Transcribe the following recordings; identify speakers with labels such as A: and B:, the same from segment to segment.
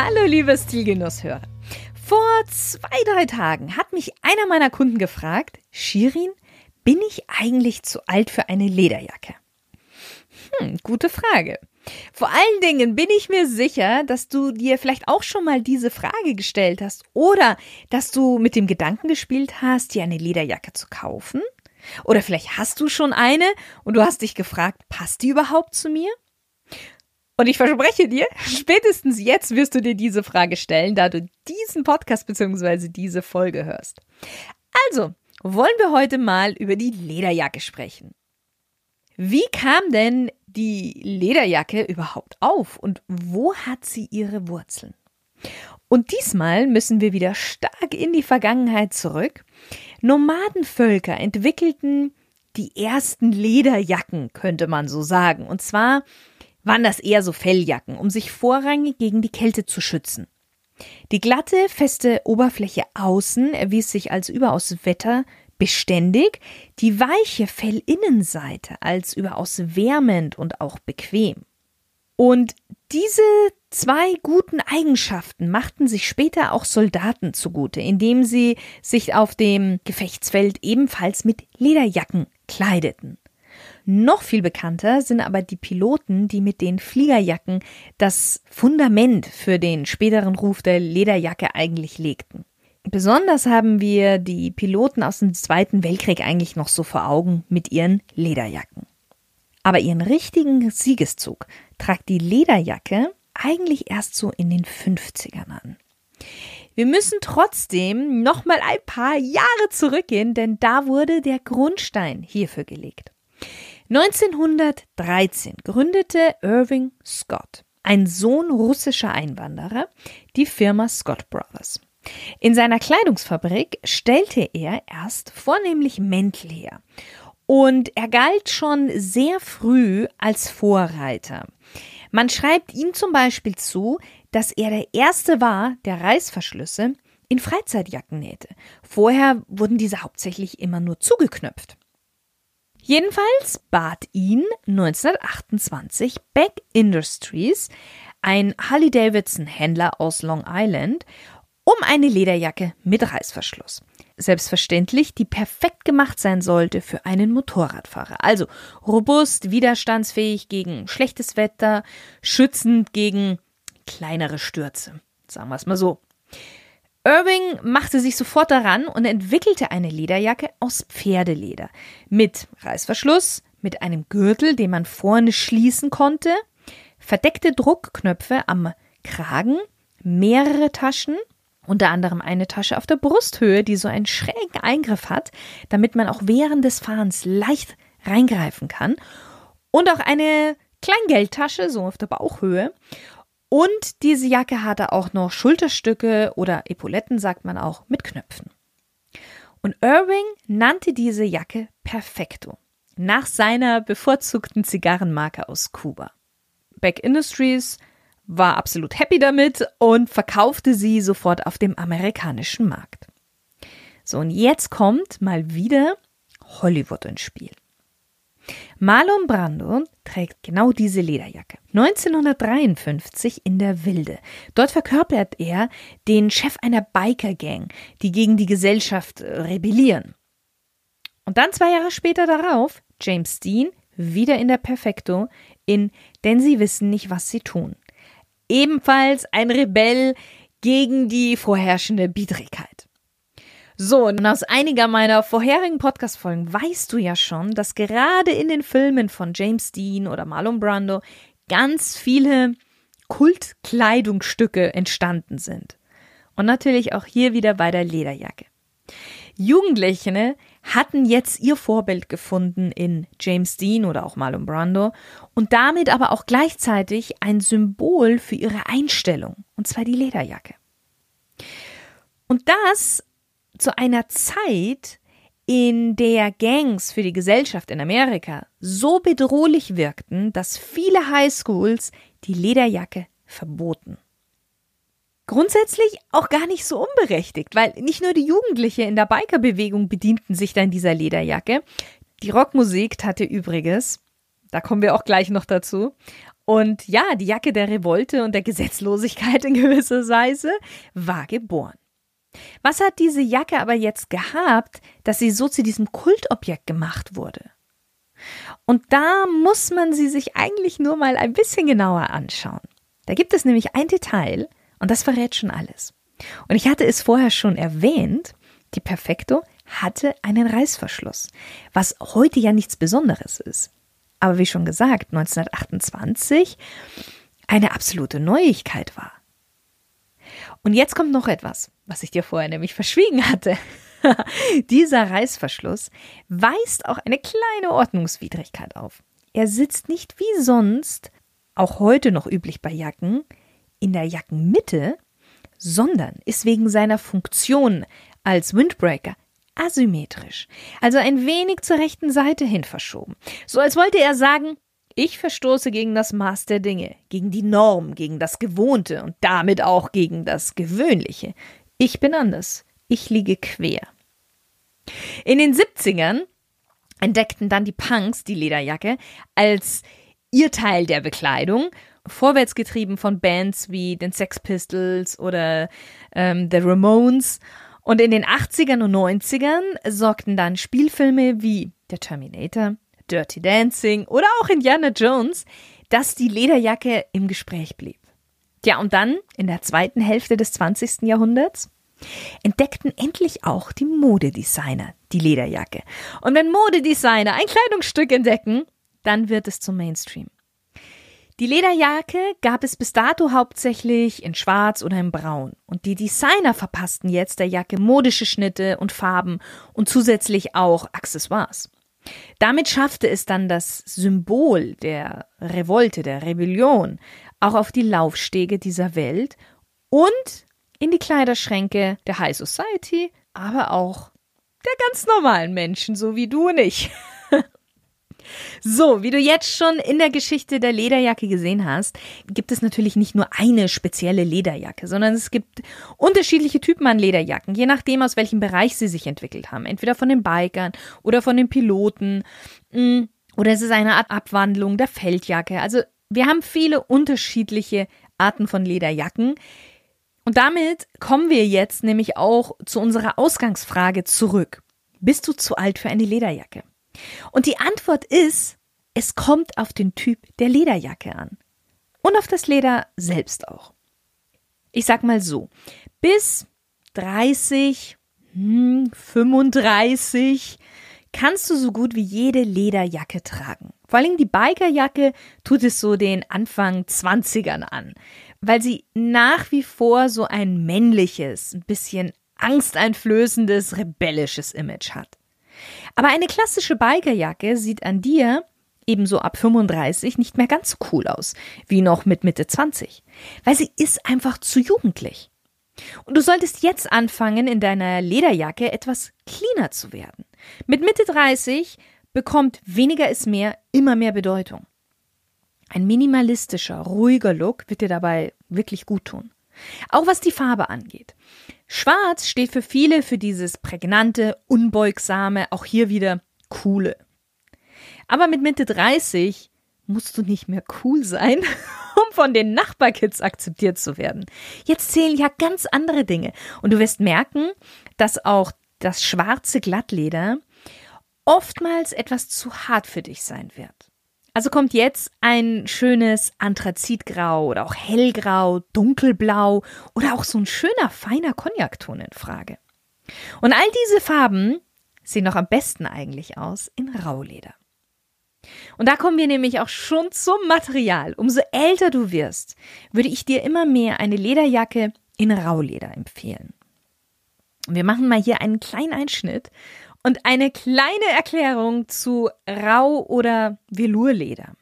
A: Hallo, liebe Stilgenusshörer. Vor zwei, drei Tagen hat mich einer meiner Kunden gefragt, Shirin, bin ich eigentlich zu alt für eine Lederjacke? Hm, gute Frage. Vor allen Dingen bin ich mir sicher, dass du dir vielleicht auch schon mal diese Frage gestellt hast oder dass du mit dem Gedanken gespielt hast, dir eine Lederjacke zu kaufen. Oder vielleicht hast du schon eine und du hast dich gefragt, passt die überhaupt zu mir? Und ich verspreche dir, spätestens jetzt wirst du dir diese Frage stellen, da du diesen Podcast bzw. diese Folge hörst. Also, wollen wir heute mal über die Lederjacke sprechen. Wie kam denn die Lederjacke überhaupt auf und wo hat sie ihre Wurzeln? Und diesmal müssen wir wieder stark in die Vergangenheit zurück. Nomadenvölker entwickelten die ersten Lederjacken, könnte man so sagen. Und zwar waren das eher so Felljacken, um sich vorrangig gegen die Kälte zu schützen. Die glatte, feste Oberfläche außen erwies sich als überaus wetterbeständig, die weiche Fellinnenseite als überaus wärmend und auch bequem. Und diese zwei guten Eigenschaften machten sich später auch Soldaten zugute, indem sie sich auf dem Gefechtsfeld ebenfalls mit Lederjacken kleideten. Noch viel bekannter sind aber die Piloten, die mit den Fliegerjacken das Fundament für den späteren Ruf der Lederjacke eigentlich legten. Besonders haben wir die Piloten aus dem Zweiten Weltkrieg eigentlich noch so vor Augen mit ihren Lederjacken. Aber ihren richtigen Siegeszug tragt die Lederjacke eigentlich erst so in den 50ern an. Wir müssen trotzdem noch mal ein paar Jahre zurückgehen, denn da wurde der Grundstein hierfür gelegt. 1913 gründete Irving Scott, ein Sohn russischer Einwanderer, die Firma Scott Brothers. In seiner Kleidungsfabrik stellte er erst vornehmlich Mäntel her. Und er galt schon sehr früh als Vorreiter. Man schreibt ihm zum Beispiel zu, dass er der Erste war, der Reißverschlüsse in Freizeitjacken nähte. Vorher wurden diese hauptsächlich immer nur zugeknöpft. Jedenfalls bat ihn 1928 Beck Industries, ein Harley-Davidson-Händler aus Long Island, um eine Lederjacke mit Reißverschluss. Selbstverständlich, die perfekt gemacht sein sollte für einen Motorradfahrer. Also robust, widerstandsfähig gegen schlechtes Wetter, schützend gegen kleinere Stürze. Sagen wir es mal so. Irving machte sich sofort daran und entwickelte eine Lederjacke aus Pferdeleder. Mit Reißverschluss, mit einem Gürtel, den man vorne schließen konnte, verdeckte Druckknöpfe am Kragen, mehrere Taschen, unter anderem eine Tasche auf der Brusthöhe, die so einen schrägen Eingriff hat, damit man auch während des Fahrens leicht reingreifen kann, und auch eine Kleingeldtasche, so auf der Bauchhöhe, und diese Jacke hatte auch noch Schulterstücke oder Epauletten, sagt man auch, mit Knöpfen. Und Irving nannte diese Jacke Perfecto, nach seiner bevorzugten Zigarrenmarke aus Kuba. Beck Industries war absolut happy damit und verkaufte sie sofort auf dem amerikanischen Markt. So, und jetzt kommt mal wieder Hollywood ins Spiel. Marlon Brando trägt genau diese Lederjacke. 1953 in der Wilde. Dort verkörpert er den Chef einer Biker-Gang, die gegen die Gesellschaft äh, rebellieren. Und dann zwei Jahre später darauf James Dean wieder in der Perfecto in Denn sie wissen nicht, was sie tun. Ebenfalls ein Rebell gegen die vorherrschende Biedrigkeit. So, und aus einiger meiner vorherigen Podcast-Folgen weißt du ja schon, dass gerade in den Filmen von James Dean oder Marlon Brando ganz viele Kultkleidungsstücke entstanden sind. Und natürlich auch hier wieder bei der Lederjacke. Jugendliche hatten jetzt ihr Vorbild gefunden in James Dean oder auch Marlon Brando und damit aber auch gleichzeitig ein Symbol für ihre Einstellung, und zwar die Lederjacke. Und das zu einer Zeit, in der Gangs für die Gesellschaft in Amerika so bedrohlich wirkten, dass viele Highschools die Lederjacke verboten. Grundsätzlich auch gar nicht so unberechtigt, weil nicht nur die Jugendliche in der Bikerbewegung bedienten sich dann dieser Lederjacke. Die Rockmusik hatte übriges, da kommen wir auch gleich noch dazu. Und ja, die Jacke der Revolte und der Gesetzlosigkeit in gewisser Weise war geboren. Was hat diese Jacke aber jetzt gehabt, dass sie so zu diesem Kultobjekt gemacht wurde? Und da muss man sie sich eigentlich nur mal ein bisschen genauer anschauen. Da gibt es nämlich ein Detail und das verrät schon alles. Und ich hatte es vorher schon erwähnt, die Perfecto hatte einen Reißverschluss, was heute ja nichts Besonderes ist. Aber wie schon gesagt, 1928 eine absolute Neuigkeit war. Und jetzt kommt noch etwas, was ich dir vorher nämlich verschwiegen hatte. Dieser Reißverschluss weist auch eine kleine Ordnungswidrigkeit auf. Er sitzt nicht wie sonst, auch heute noch üblich bei Jacken, in der Jackenmitte, sondern ist wegen seiner Funktion als Windbreaker asymmetrisch, also ein wenig zur rechten Seite hin verschoben. So als wollte er sagen, ich verstoße gegen das Maß der Dinge, gegen die Norm, gegen das Gewohnte und damit auch gegen das Gewöhnliche. Ich bin anders. Ich liege quer. In den 70ern entdeckten dann die Punks die Lederjacke als ihr Teil der Bekleidung, vorwärtsgetrieben von Bands wie den Sex Pistols oder ähm, The Ramones. Und in den 80ern und 90ern sorgten dann Spielfilme wie Der Terminator, Dirty Dancing oder auch Indiana Jones, dass die Lederjacke im Gespräch blieb. Ja, und dann, in der zweiten Hälfte des 20. Jahrhunderts, entdeckten endlich auch die Modedesigner die Lederjacke. Und wenn Modedesigner ein Kleidungsstück entdecken, dann wird es zum Mainstream. Die Lederjacke gab es bis dato hauptsächlich in Schwarz oder in Braun. Und die Designer verpassten jetzt der Jacke modische Schnitte und Farben und zusätzlich auch Accessoires. Damit schaffte es dann das Symbol der Revolte, der Rebellion, auch auf die Laufstege dieser Welt und in die Kleiderschränke der High Society, aber auch der ganz normalen Menschen, so wie du und ich. So, wie du jetzt schon in der Geschichte der Lederjacke gesehen hast, gibt es natürlich nicht nur eine spezielle Lederjacke, sondern es gibt unterschiedliche Typen an Lederjacken, je nachdem, aus welchem Bereich sie sich entwickelt haben. Entweder von den Bikern oder von den Piloten. Mm, oder es ist eine Art Abwandlung der Feldjacke. Also wir haben viele unterschiedliche Arten von Lederjacken. Und damit kommen wir jetzt nämlich auch zu unserer Ausgangsfrage zurück. Bist du zu alt für eine Lederjacke? Und die Antwort ist, es kommt auf den Typ der Lederjacke an. Und auf das Leder selbst auch. Ich sag mal so, bis 30, 35 hm, kannst du so gut wie jede Lederjacke tragen. Vor allem die Bikerjacke tut es so den Anfang 20ern an, weil sie nach wie vor so ein männliches, ein bisschen angsteinflößendes, rebellisches Image hat. Aber eine klassische Bikerjacke sieht an dir ebenso ab 35 nicht mehr ganz so cool aus wie noch mit Mitte 20, weil sie ist einfach zu jugendlich. Und du solltest jetzt anfangen, in deiner Lederjacke etwas cleaner zu werden. Mit Mitte 30 bekommt weniger ist mehr immer mehr Bedeutung. Ein minimalistischer, ruhiger Look wird dir dabei wirklich gut tun. Auch was die Farbe angeht. Schwarz steht für viele für dieses prägnante, unbeugsame, auch hier wieder coole. Aber mit Mitte 30 musst du nicht mehr cool sein, um von den Nachbarkids akzeptiert zu werden. Jetzt zählen ja ganz andere Dinge. Und du wirst merken, dass auch das schwarze Glattleder oftmals etwas zu hart für dich sein wird. Also kommt jetzt ein schönes Anthrazitgrau oder auch hellgrau, dunkelblau oder auch so ein schöner feiner Cognacton in Frage. Und all diese Farben sehen noch am besten eigentlich aus in Rauleder. Und da kommen wir nämlich auch schon zum Material. Umso älter du wirst, würde ich dir immer mehr eine Lederjacke in Rauleder empfehlen. Wir machen mal hier einen kleinen Einschnitt und eine kleine Erklärung zu Rau- oder Velurleder.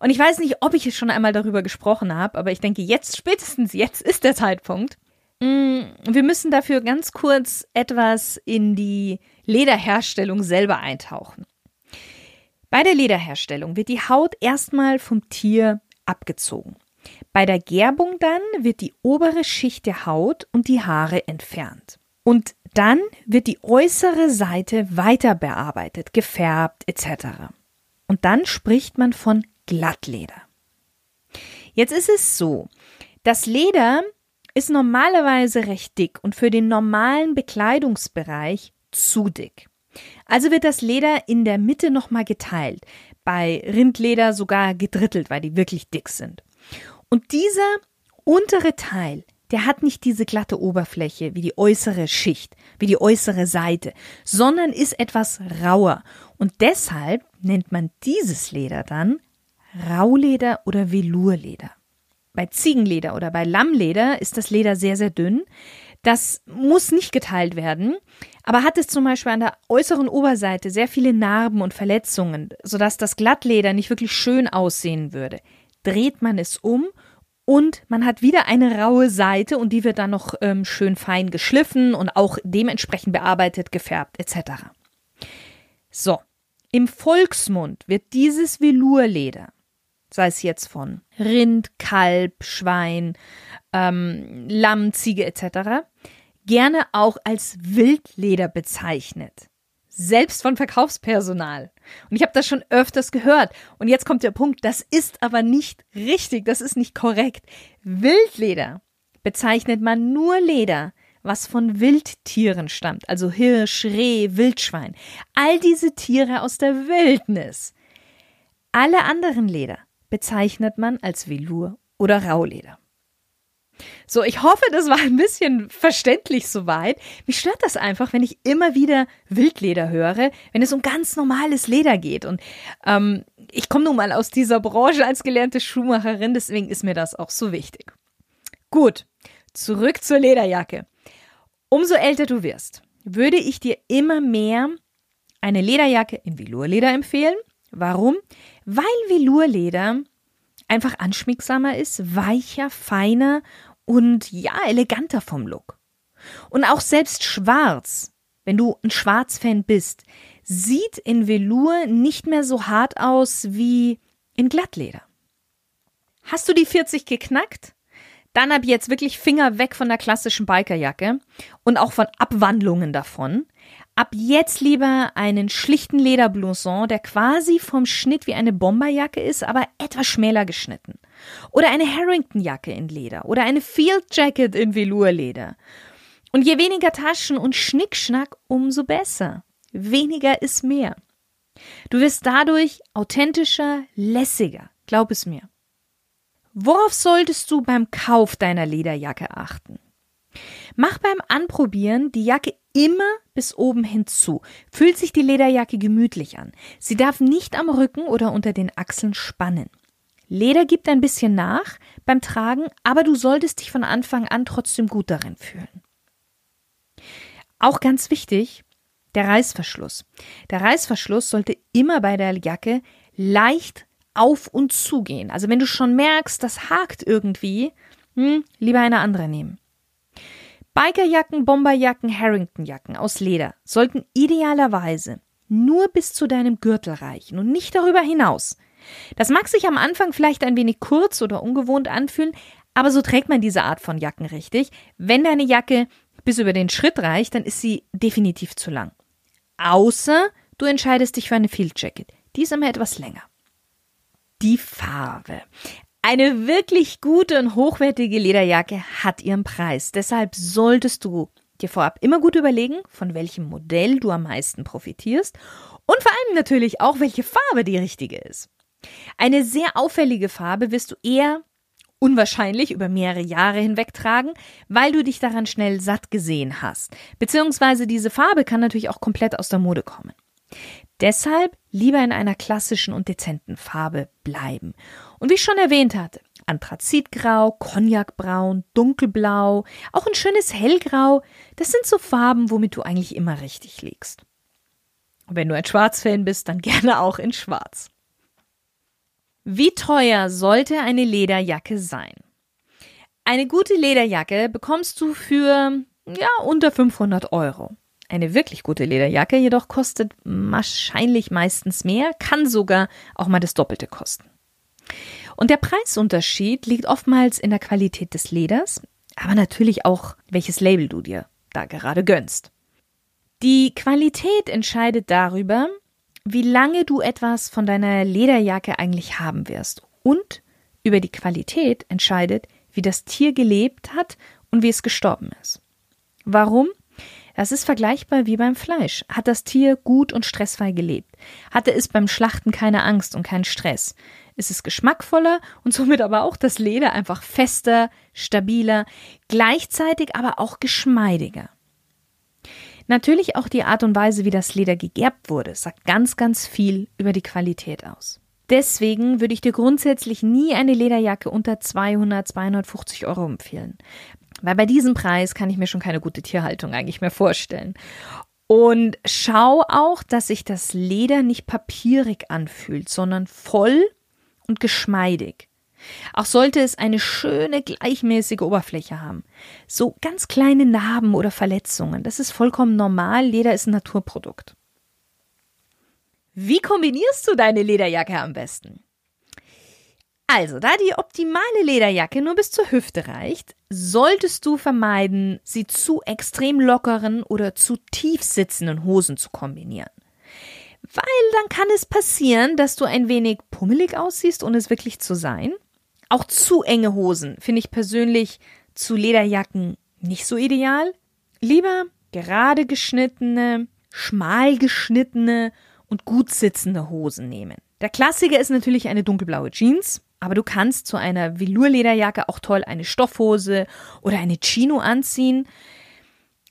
A: Und ich weiß nicht, ob ich es schon einmal darüber gesprochen habe, aber ich denke, jetzt, spätestens jetzt ist der Zeitpunkt. Mm, wir müssen dafür ganz kurz etwas in die Lederherstellung selber eintauchen. Bei der Lederherstellung wird die Haut erstmal vom Tier abgezogen. Bei der Gerbung dann wird die obere Schicht der Haut und die Haare entfernt. Und dann wird die äußere Seite weiter bearbeitet, gefärbt etc. Und dann spricht man von Glattleder. Jetzt ist es so, das Leder ist normalerweise recht dick und für den normalen Bekleidungsbereich zu dick. Also wird das Leder in der Mitte nochmal geteilt, bei Rindleder sogar gedrittelt, weil die wirklich dick sind. Und dieser untere Teil, der hat nicht diese glatte Oberfläche wie die äußere Schicht, wie die äußere Seite, sondern ist etwas rauer. Und deshalb nennt man dieses Leder dann Rauleder oder Velurleder. Bei Ziegenleder oder bei Lammleder ist das Leder sehr, sehr dünn. Das muss nicht geteilt werden, aber hat es zum Beispiel an der äußeren Oberseite sehr viele Narben und Verletzungen, sodass das Glattleder nicht wirklich schön aussehen würde. Dreht man es um und man hat wieder eine raue Seite und die wird dann noch ähm, schön fein geschliffen und auch dementsprechend bearbeitet, gefärbt etc. So, im Volksmund wird dieses Velurleder sei es jetzt von Rind, Kalb, Schwein, ähm, Lamm, Ziege etc., gerne auch als Wildleder bezeichnet. Selbst von Verkaufspersonal. Und ich habe das schon öfters gehört. Und jetzt kommt der Punkt, das ist aber nicht richtig, das ist nicht korrekt. Wildleder bezeichnet man nur Leder, was von Wildtieren stammt, also Hirsch, Reh, Wildschwein. All diese Tiere aus der Wildnis. Alle anderen Leder bezeichnet man als Velour oder Rauleder. So, ich hoffe, das war ein bisschen verständlich soweit. Mich stört das einfach, wenn ich immer wieder Wildleder höre, wenn es um ganz normales Leder geht. Und ähm, ich komme nun mal aus dieser Branche als gelernte Schuhmacherin, deswegen ist mir das auch so wichtig. Gut, zurück zur Lederjacke. Umso älter du wirst, würde ich dir immer mehr eine Lederjacke in Velourleder empfehlen. Warum? weil Velurleder einfach anschmiegsamer ist, weicher, feiner und ja, eleganter vom Look. Und auch selbst schwarz, wenn du ein Schwarzfan bist, sieht in Velour nicht mehr so hart aus wie in Glattleder. Hast du die 40 geknackt? Dann ab jetzt wirklich Finger weg von der klassischen Bikerjacke und auch von Abwandlungen davon. Ab jetzt lieber einen schlichten Lederblouson, der quasi vom Schnitt wie eine Bomberjacke ist, aber etwas schmäler geschnitten. Oder eine Harrington-Jacke in Leder oder eine Field Jacket in Velourleder. Und je weniger Taschen und Schnickschnack, umso besser. Weniger ist mehr. Du wirst dadurch authentischer, lässiger, glaub es mir. Worauf solltest du beim Kauf deiner Lederjacke achten? Mach beim Anprobieren die Jacke immer bis oben hinzu. Fühlt sich die Lederjacke gemütlich an. Sie darf nicht am Rücken oder unter den Achseln spannen. Leder gibt ein bisschen nach beim Tragen, aber du solltest dich von Anfang an trotzdem gut darin fühlen. Auch ganz wichtig, der Reißverschluss. Der Reißverschluss sollte immer bei der Jacke leicht auf und zu gehen. Also wenn du schon merkst, das hakt irgendwie, hm, lieber eine andere nehmen. Bikerjacken, Bomberjacken, Harringtonjacken aus Leder sollten idealerweise nur bis zu deinem Gürtel reichen und nicht darüber hinaus. Das mag sich am Anfang vielleicht ein wenig kurz oder ungewohnt anfühlen, aber so trägt man diese Art von Jacken richtig. Wenn deine Jacke bis über den Schritt reicht, dann ist sie definitiv zu lang. Außer du entscheidest dich für eine Field Jacket. Die ist immer etwas länger. Die Farbe. Eine wirklich gute und hochwertige Lederjacke hat ihren Preis. Deshalb solltest du dir vorab immer gut überlegen, von welchem Modell du am meisten profitierst und vor allem natürlich auch, welche Farbe die richtige ist. Eine sehr auffällige Farbe wirst du eher unwahrscheinlich über mehrere Jahre hinweg tragen, weil du dich daran schnell satt gesehen hast. Beziehungsweise diese Farbe kann natürlich auch komplett aus der Mode kommen. Deshalb lieber in einer klassischen und dezenten Farbe bleiben. Und wie ich schon erwähnt hatte, Anthrazitgrau, Cognacbraun, Dunkelblau, auch ein schönes Hellgrau, das sind so Farben, womit du eigentlich immer richtig liegst. Und wenn du ein Schwarzfan bist, dann gerne auch in Schwarz. Wie teuer sollte eine Lederjacke sein? Eine gute Lederjacke bekommst du für ja unter 500 Euro. Eine wirklich gute Lederjacke jedoch kostet wahrscheinlich meistens mehr, kann sogar auch mal das Doppelte kosten. Und der Preisunterschied liegt oftmals in der Qualität des Leders, aber natürlich auch, welches Label du dir da gerade gönnst. Die Qualität entscheidet darüber, wie lange du etwas von deiner Lederjacke eigentlich haben wirst. Und über die Qualität entscheidet, wie das Tier gelebt hat und wie es gestorben ist. Warum? Das ist vergleichbar wie beim Fleisch. Hat das Tier gut und stressfrei gelebt? Hatte es beim Schlachten keine Angst und keinen Stress? Ist es geschmackvoller und somit aber auch das Leder einfach fester, stabiler, gleichzeitig aber auch geschmeidiger? Natürlich auch die Art und Weise, wie das Leder gegerbt wurde, sagt ganz, ganz viel über die Qualität aus. Deswegen würde ich dir grundsätzlich nie eine Lederjacke unter 200, 250 Euro empfehlen. Weil bei diesem Preis kann ich mir schon keine gute Tierhaltung eigentlich mehr vorstellen. Und schau auch, dass sich das Leder nicht papierig anfühlt, sondern voll und geschmeidig. Auch sollte es eine schöne, gleichmäßige Oberfläche haben. So ganz kleine Narben oder Verletzungen, das ist vollkommen normal. Leder ist ein Naturprodukt. Wie kombinierst du deine Lederjacke am besten? Also, da die optimale Lederjacke nur bis zur Hüfte reicht, solltest du vermeiden, sie zu extrem lockeren oder zu tief sitzenden Hosen zu kombinieren. Weil dann kann es passieren, dass du ein wenig pummelig aussiehst, ohne es wirklich zu sein. Auch zu enge Hosen finde ich persönlich zu Lederjacken nicht so ideal. Lieber gerade geschnittene, schmal geschnittene und gut sitzende Hosen nehmen. Der Klassiker ist natürlich eine dunkelblaue Jeans, aber du kannst zu einer Velour-Lederjacke auch toll eine Stoffhose oder eine Chino anziehen.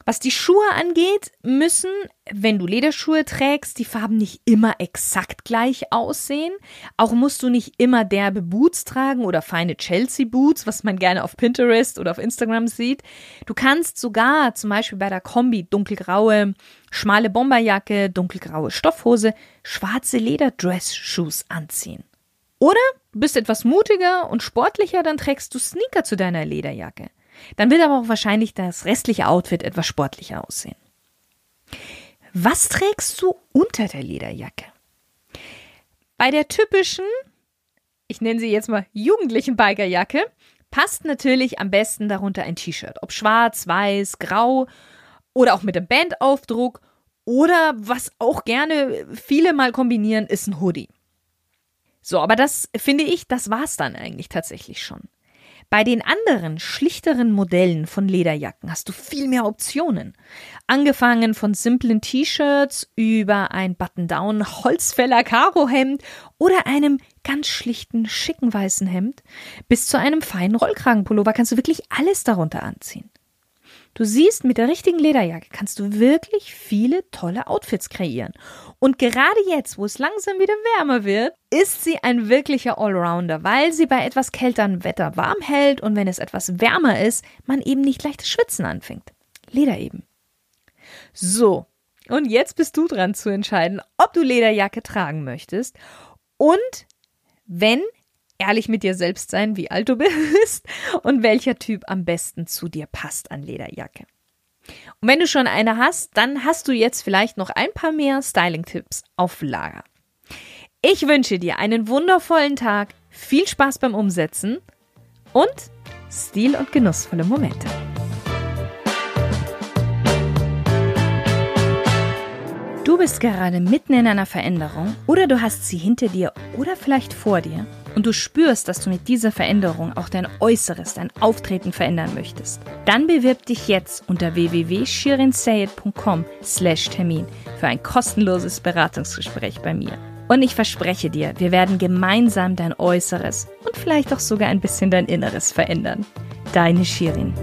A: Was die Schuhe angeht, müssen, wenn du Lederschuhe trägst, die Farben nicht immer exakt gleich aussehen. Auch musst du nicht immer derbe Boots tragen oder feine Chelsea Boots, was man gerne auf Pinterest oder auf Instagram sieht. Du kannst sogar zum Beispiel bei der Kombi dunkelgraue, schmale Bomberjacke, dunkelgraue Stoffhose, schwarze Lederdress-Shoes anziehen. Oder bist etwas mutiger und sportlicher, dann trägst du Sneaker zu deiner Lederjacke. Dann wird aber auch wahrscheinlich das restliche Outfit etwas sportlicher aussehen. Was trägst du unter der Lederjacke? Bei der typischen, ich nenne sie jetzt mal jugendlichen Bikerjacke, passt natürlich am besten darunter ein T-Shirt. Ob schwarz, weiß, grau oder auch mit einem Bandaufdruck oder was auch gerne viele mal kombinieren, ist ein Hoodie. So, aber das finde ich, das war's dann eigentlich tatsächlich schon. Bei den anderen, schlichteren Modellen von Lederjacken hast du viel mehr Optionen. Angefangen von simplen T-Shirts über ein Button-Down Holzfäller Karohemd oder einem ganz schlichten schicken weißen Hemd bis zu einem feinen Rollkragenpullover kannst du wirklich alles darunter anziehen. Du siehst, mit der richtigen Lederjacke kannst du wirklich viele tolle Outfits kreieren. Und gerade jetzt, wo es langsam wieder wärmer wird, ist sie ein wirklicher Allrounder, weil sie bei etwas kälteren Wetter warm hält und wenn es etwas wärmer ist, man eben nicht leichtes Schwitzen anfängt. Leder eben. So, und jetzt bist du dran zu entscheiden, ob du Lederjacke tragen möchtest und wenn ehrlich mit dir selbst sein, wie alt du bist und welcher Typ am besten zu dir passt an Lederjacke. Und wenn du schon eine hast, dann hast du jetzt vielleicht noch ein paar mehr Styling-Tipps auf Lager. Ich wünsche dir einen wundervollen Tag, viel Spaß beim Umsetzen und stil- und genussvolle Momente. Du bist gerade mitten in einer Veränderung oder du hast sie hinter dir oder vielleicht vor dir und du spürst, dass du mit dieser Veränderung auch dein Äußeres, dein Auftreten verändern möchtest, dann bewirb dich jetzt unter www.shirinsayed.com slash Termin für ein kostenloses Beratungsgespräch bei mir. Und ich verspreche dir, wir werden gemeinsam dein Äußeres und vielleicht auch sogar ein bisschen dein Inneres verändern. Deine Shirin.